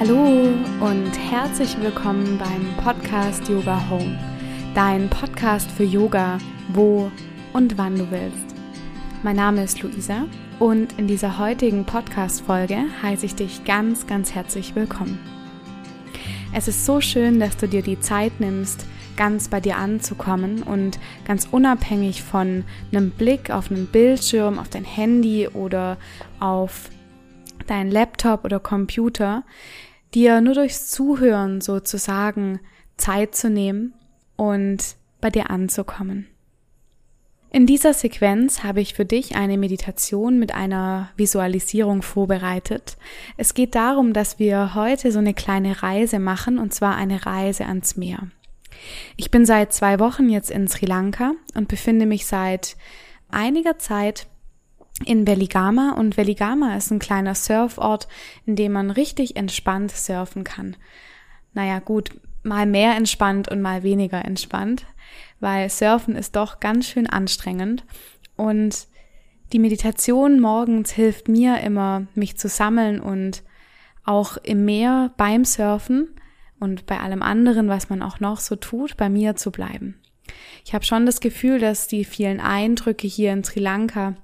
Hallo und herzlich willkommen beim Podcast Yoga Home, dein Podcast für Yoga, wo und wann du willst. Mein Name ist Luisa und in dieser heutigen Podcast-Folge heiße ich dich ganz, ganz herzlich willkommen. Es ist so schön, dass du dir die Zeit nimmst, ganz bei dir anzukommen und ganz unabhängig von einem Blick auf einen Bildschirm, auf dein Handy oder auf dein Laptop oder Computer, dir nur durchs Zuhören sozusagen Zeit zu nehmen und bei dir anzukommen. In dieser Sequenz habe ich für dich eine Meditation mit einer Visualisierung vorbereitet. Es geht darum, dass wir heute so eine kleine Reise machen, und zwar eine Reise ans Meer. Ich bin seit zwei Wochen jetzt in Sri Lanka und befinde mich seit einiger Zeit in Veligama und Veligama ist ein kleiner Surfort, in dem man richtig entspannt surfen kann. Naja, gut, mal mehr entspannt und mal weniger entspannt, weil Surfen ist doch ganz schön anstrengend und die Meditation morgens hilft mir immer, mich zu sammeln und auch im Meer beim Surfen und bei allem anderen, was man auch noch so tut, bei mir zu bleiben. Ich habe schon das Gefühl, dass die vielen Eindrücke hier in Sri Lanka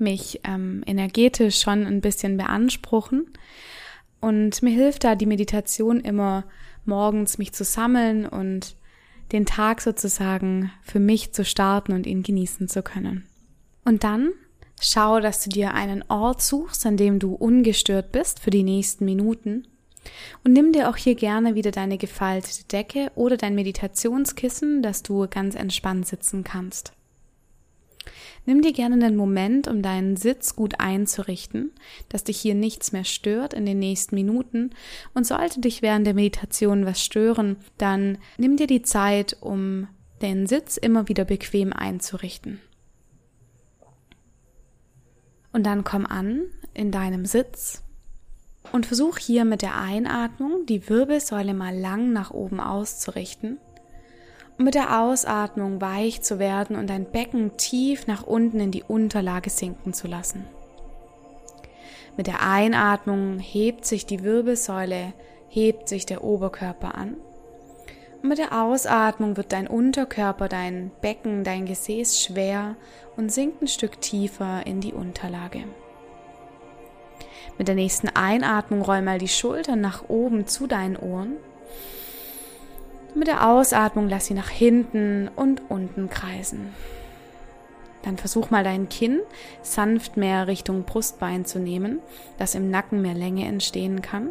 mich ähm, energetisch schon ein bisschen beanspruchen. Und mir hilft da die Meditation immer morgens, mich zu sammeln und den Tag sozusagen für mich zu starten und ihn genießen zu können. Und dann schau, dass du dir einen Ort suchst, an dem du ungestört bist für die nächsten Minuten. Und nimm dir auch hier gerne wieder deine gefaltete Decke oder dein Meditationskissen, dass du ganz entspannt sitzen kannst. Nimm dir gerne einen Moment, um deinen Sitz gut einzurichten, dass dich hier nichts mehr stört in den nächsten Minuten. Und sollte dich während der Meditation was stören, dann nimm dir die Zeit, um den Sitz immer wieder bequem einzurichten. Und dann komm an in deinem Sitz und versuch hier mit der Einatmung die Wirbelsäule mal lang nach oben auszurichten um mit der Ausatmung weich zu werden und dein Becken tief nach unten in die Unterlage sinken zu lassen. Mit der Einatmung hebt sich die Wirbelsäule, hebt sich der Oberkörper an. Und mit der Ausatmung wird dein Unterkörper, dein Becken, dein Gesäß schwer und sinkt ein Stück tiefer in die Unterlage. Mit der nächsten Einatmung roll mal die Schultern nach oben zu deinen Ohren mit der Ausatmung lass sie nach hinten und unten kreisen. Dann versuch mal dein Kinn sanft mehr Richtung Brustbein zu nehmen, dass im Nacken mehr Länge entstehen kann.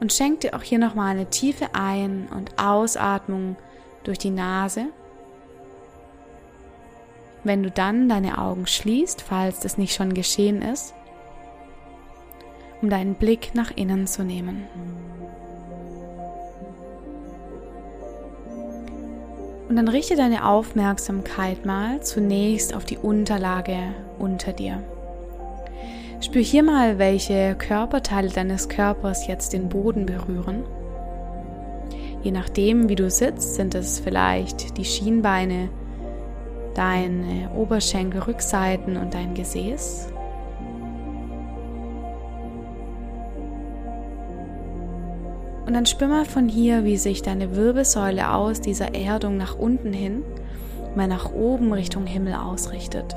Und schenk dir auch hier nochmal eine tiefe Ein- und Ausatmung durch die Nase. Wenn du dann deine Augen schließt, falls das nicht schon geschehen ist, um deinen Blick nach innen zu nehmen. Und dann richte deine Aufmerksamkeit mal zunächst auf die Unterlage unter dir. Spür hier mal, welche Körperteile deines Körpers jetzt den Boden berühren. Je nachdem, wie du sitzt, sind es vielleicht die Schienbeine, deine Oberschenkel, Rückseiten und dein Gesäß. Und dann spür mal von hier, wie sich deine Wirbelsäule aus dieser Erdung nach unten hin, mal nach oben Richtung Himmel ausrichtet.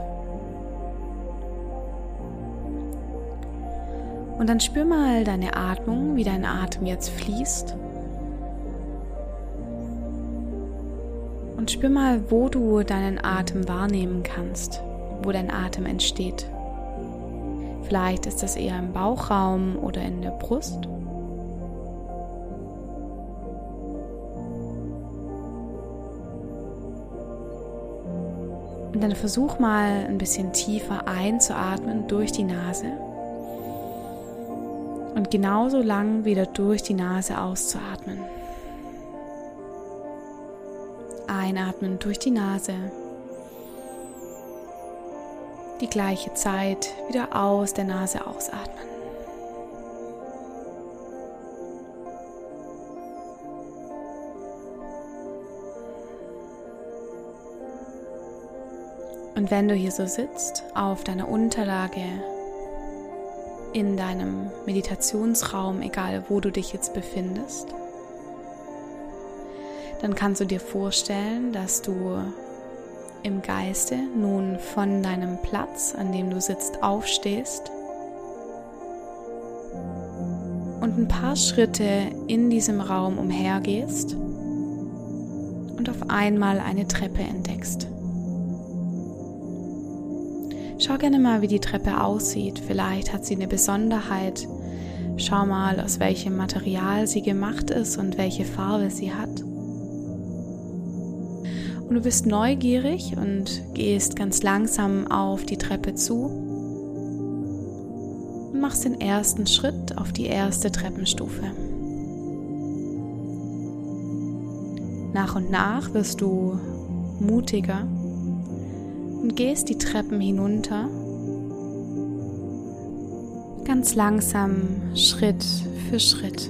Und dann spür mal deine Atmung, wie dein Atem jetzt fließt. Und spür mal, wo du deinen Atem wahrnehmen kannst, wo dein Atem entsteht. Vielleicht ist das eher im Bauchraum oder in der Brust. Und dann versuch mal ein bisschen tiefer einzuatmen durch die Nase und genauso lang wieder durch die Nase auszuatmen. Einatmen durch die Nase. Die gleiche Zeit wieder aus der Nase ausatmen. Und wenn du hier so sitzt, auf deiner Unterlage, in deinem Meditationsraum, egal wo du dich jetzt befindest, dann kannst du dir vorstellen, dass du im Geiste nun von deinem Platz, an dem du sitzt, aufstehst und ein paar Schritte in diesem Raum umhergehst und auf einmal eine Treppe entdeckst. Schau gerne mal, wie die Treppe aussieht. Vielleicht hat sie eine Besonderheit. Schau mal, aus welchem Material sie gemacht ist und welche Farbe sie hat. Und du bist neugierig und gehst ganz langsam auf die Treppe zu und machst den ersten Schritt auf die erste Treppenstufe. Nach und nach wirst du mutiger und gehst die Treppen hinunter, ganz langsam, Schritt für Schritt.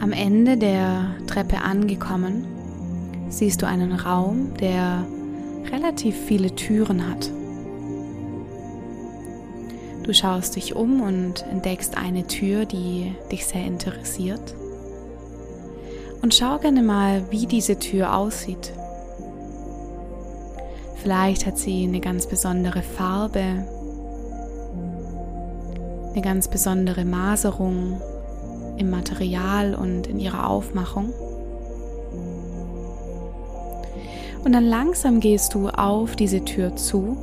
Am Ende der Treppe angekommen, siehst du einen Raum, der relativ viele Türen hat. Du schaust dich um und entdeckst eine Tür, die dich sehr interessiert. Und schau gerne mal, wie diese Tür aussieht. Vielleicht hat sie eine ganz besondere Farbe, eine ganz besondere Maserung im Material und in ihrer Aufmachung. Und dann langsam gehst du auf diese Tür zu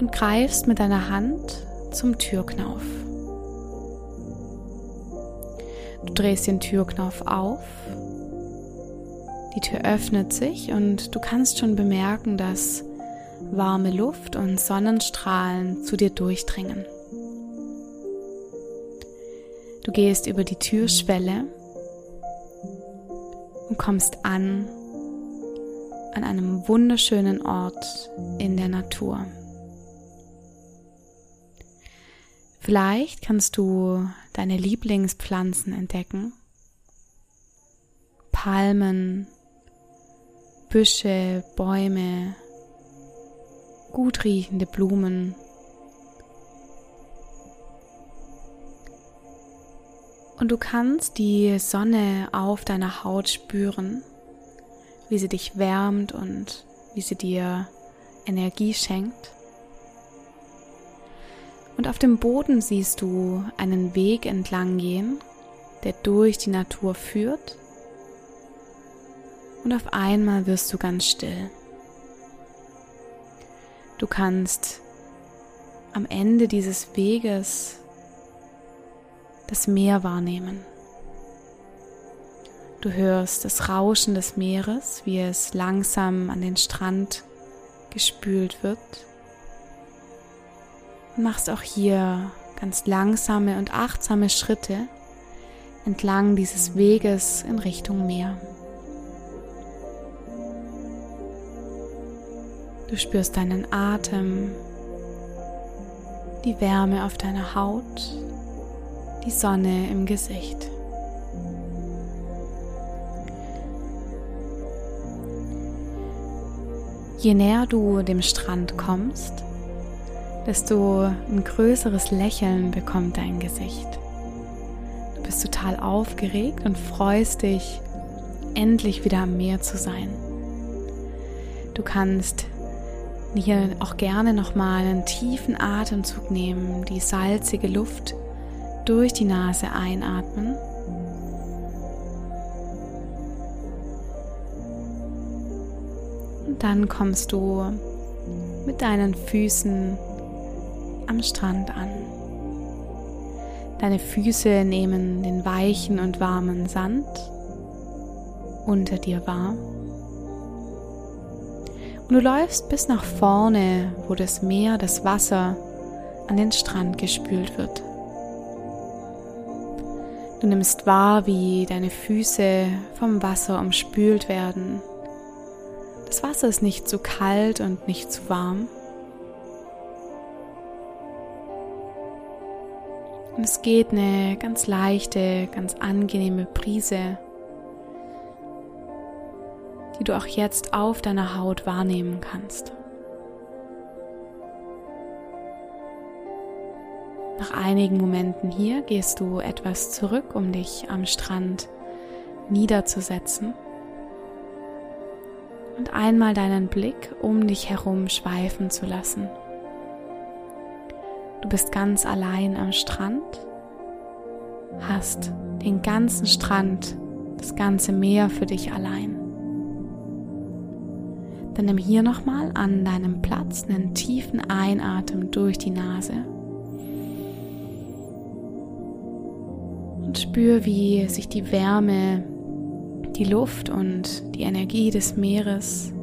und greifst mit deiner Hand zum Türknauf. Du drehst den Türknauf auf, die Tür öffnet sich und du kannst schon bemerken, dass warme Luft und Sonnenstrahlen zu dir durchdringen. Du gehst über die Türschwelle und kommst an an einem wunderschönen Ort in der Natur. Vielleicht kannst du deine Lieblingspflanzen entdecken. Palmen, Büsche, Bäume, gut riechende Blumen Und du kannst die Sonne auf deiner Haut spüren, wie sie dich wärmt und wie sie dir Energie schenkt. Und auf dem Boden siehst du einen Weg entlang gehen, der durch die Natur führt. Und auf einmal wirst du ganz still. Du kannst am Ende dieses Weges das Meer wahrnehmen. Du hörst das Rauschen des Meeres, wie es langsam an den Strand gespült wird. Und machst auch hier ganz langsame und achtsame Schritte entlang dieses Weges in Richtung Meer. Du spürst deinen Atem, die Wärme auf deiner Haut die Sonne im Gesicht. Je näher du dem Strand kommst, desto ein größeres Lächeln bekommt dein Gesicht. Du bist total aufgeregt und freust dich, endlich wieder am Meer zu sein. Du kannst hier auch gerne nochmal einen tiefen Atemzug nehmen, die salzige Luft durch die Nase einatmen. Und dann kommst du mit deinen Füßen am Strand an. Deine Füße nehmen den weichen und warmen Sand unter dir wahr. Und du läufst bis nach vorne, wo das Meer, das Wasser an den Strand gespült wird. Du nimmst wahr, wie deine Füße vom Wasser umspült werden. Das Wasser ist nicht zu kalt und nicht zu warm. Und es geht eine ganz leichte, ganz angenehme Brise, die du auch jetzt auf deiner Haut wahrnehmen kannst. Nach einigen Momenten hier gehst du etwas zurück, um dich am Strand niederzusetzen und einmal deinen Blick um dich herum schweifen zu lassen. Du bist ganz allein am Strand, hast den ganzen Strand, das ganze Meer für dich allein. Dann nimm hier nochmal an deinem Platz einen tiefen Einatmen durch die Nase. Und spür, wie sich die Wärme die Luft und die Energie des Meeres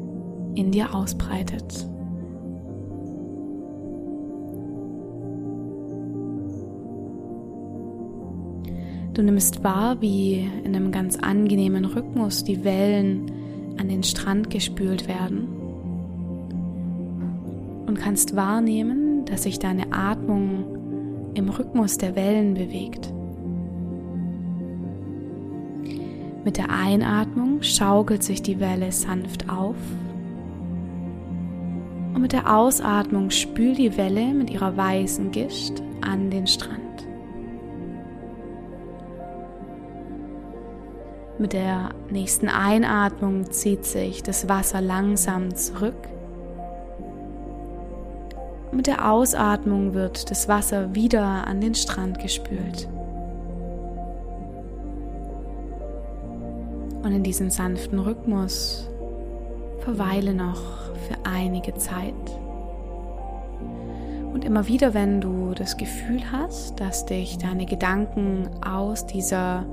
in dir ausbreitet. Du nimmst wahr, wie in einem ganz angenehmen Rhythmus die Wellen an den Strand gespült werden und kannst wahrnehmen, dass sich deine Atmung im Rhythmus der Wellen bewegt. Mit der Einatmung schaukelt sich die Welle sanft auf und mit der Ausatmung spült die Welle mit ihrer weißen Gischt an den Strand. Mit der nächsten Einatmung zieht sich das Wasser langsam zurück. Mit der Ausatmung wird das Wasser wieder an den Strand gespült. Und in diesem sanften Rhythmus verweile noch für einige Zeit. Und immer wieder, wenn du das Gefühl hast, dass dich deine Gedanken aus dieser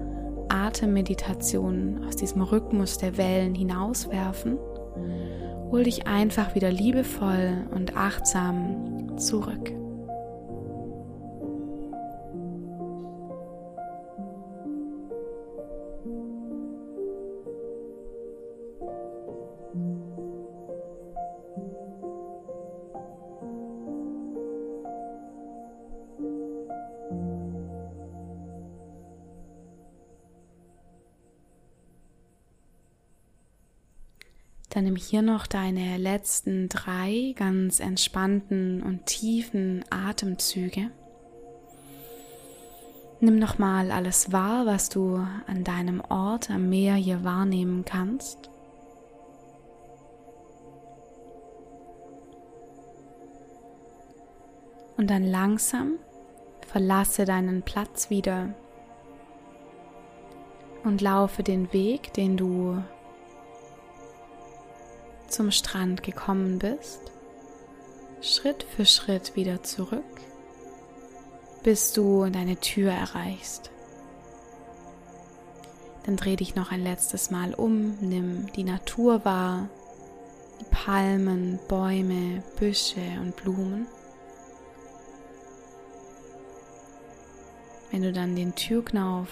Atemmeditation, aus diesem Rhythmus der Wellen hinauswerfen, hol dich einfach wieder liebevoll und achtsam zurück. Dann nimm hier noch deine letzten drei ganz entspannten und tiefen Atemzüge. Nimm nochmal alles wahr, was du an deinem Ort am Meer hier wahrnehmen kannst. Und dann langsam verlasse deinen Platz wieder und laufe den Weg, den du zum Strand gekommen bist, Schritt für Schritt wieder zurück, bis du deine Tür erreichst. Dann dreh dich noch ein letztes Mal um, nimm die Natur wahr, die Palmen, Bäume, Büsche und Blumen. Wenn du dann den Türknauf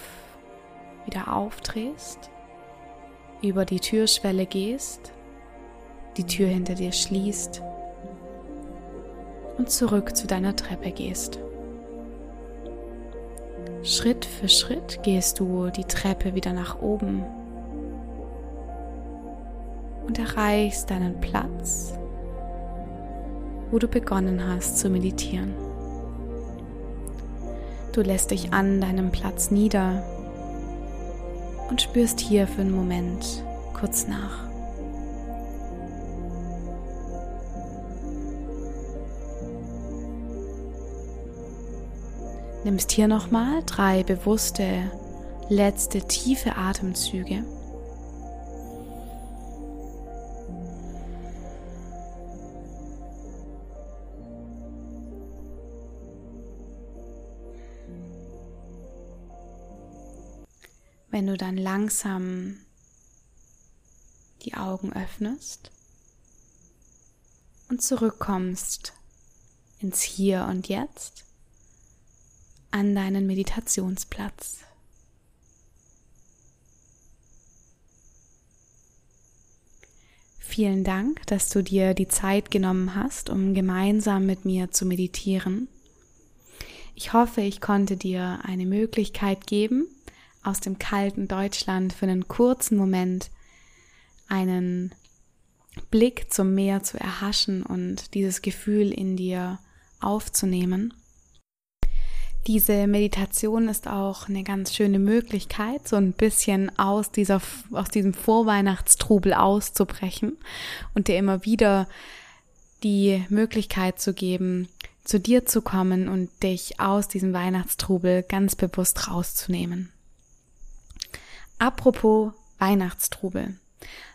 wieder aufdrehst, über die Türschwelle gehst, die Tür hinter dir schließt und zurück zu deiner Treppe gehst. Schritt für Schritt gehst du die Treppe wieder nach oben und erreichst deinen Platz, wo du begonnen hast zu meditieren. Du lässt dich an deinem Platz nieder und spürst hier für einen Moment kurz nach. Nimmst hier nochmal drei bewusste, letzte tiefe Atemzüge. Wenn du dann langsam die Augen öffnest und zurückkommst ins Hier und Jetzt, an deinen Meditationsplatz. Vielen Dank, dass du dir die Zeit genommen hast, um gemeinsam mit mir zu meditieren. Ich hoffe, ich konnte dir eine Möglichkeit geben, aus dem kalten Deutschland für einen kurzen Moment einen Blick zum Meer zu erhaschen und dieses Gefühl in dir aufzunehmen. Diese Meditation ist auch eine ganz schöne Möglichkeit, so ein bisschen aus dieser, aus diesem Vorweihnachtstrubel auszubrechen und dir immer wieder die Möglichkeit zu geben, zu dir zu kommen und dich aus diesem Weihnachtstrubel ganz bewusst rauszunehmen. Apropos Weihnachtstrubel.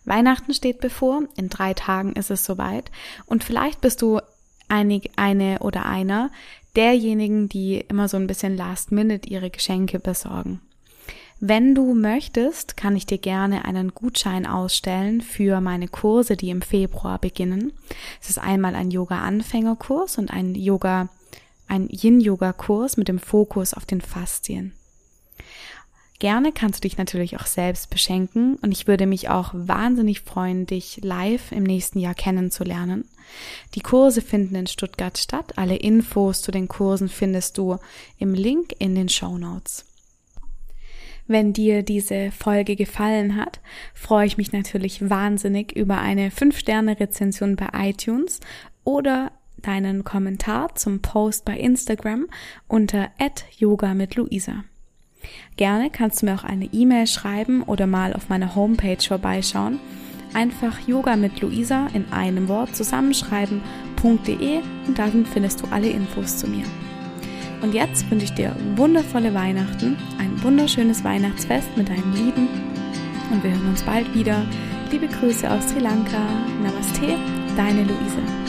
Weihnachten steht bevor, in drei Tagen ist es soweit und vielleicht bist du einig, eine oder einer derjenigen, die immer so ein bisschen last minute ihre Geschenke besorgen. Wenn du möchtest, kann ich dir gerne einen Gutschein ausstellen für meine Kurse, die im Februar beginnen. Es ist einmal ein Yoga-Anfängerkurs und ein Yoga, ein Yin-Yoga-Kurs mit dem Fokus auf den Faszien. Gerne kannst du dich natürlich auch selbst beschenken und ich würde mich auch wahnsinnig freuen, dich live im nächsten Jahr kennenzulernen. Die Kurse finden in Stuttgart statt. Alle Infos zu den Kursen findest du im Link in den Show Notes. Wenn dir diese Folge gefallen hat, freue ich mich natürlich wahnsinnig über eine 5-Sterne-Rezension bei iTunes oder deinen Kommentar zum Post bei Instagram unter yoga mit Luisa. Gerne kannst du mir auch eine E-Mail schreiben oder mal auf meiner Homepage vorbeischauen. Einfach Yoga mit Luisa in einem Wort zusammenschreiben.de und darin findest du alle Infos zu mir. Und jetzt wünsche ich dir wundervolle Weihnachten, ein wunderschönes Weihnachtsfest mit deinen Lieben und wir hören uns bald wieder. Liebe Grüße aus Sri Lanka. Namaste, deine Luise.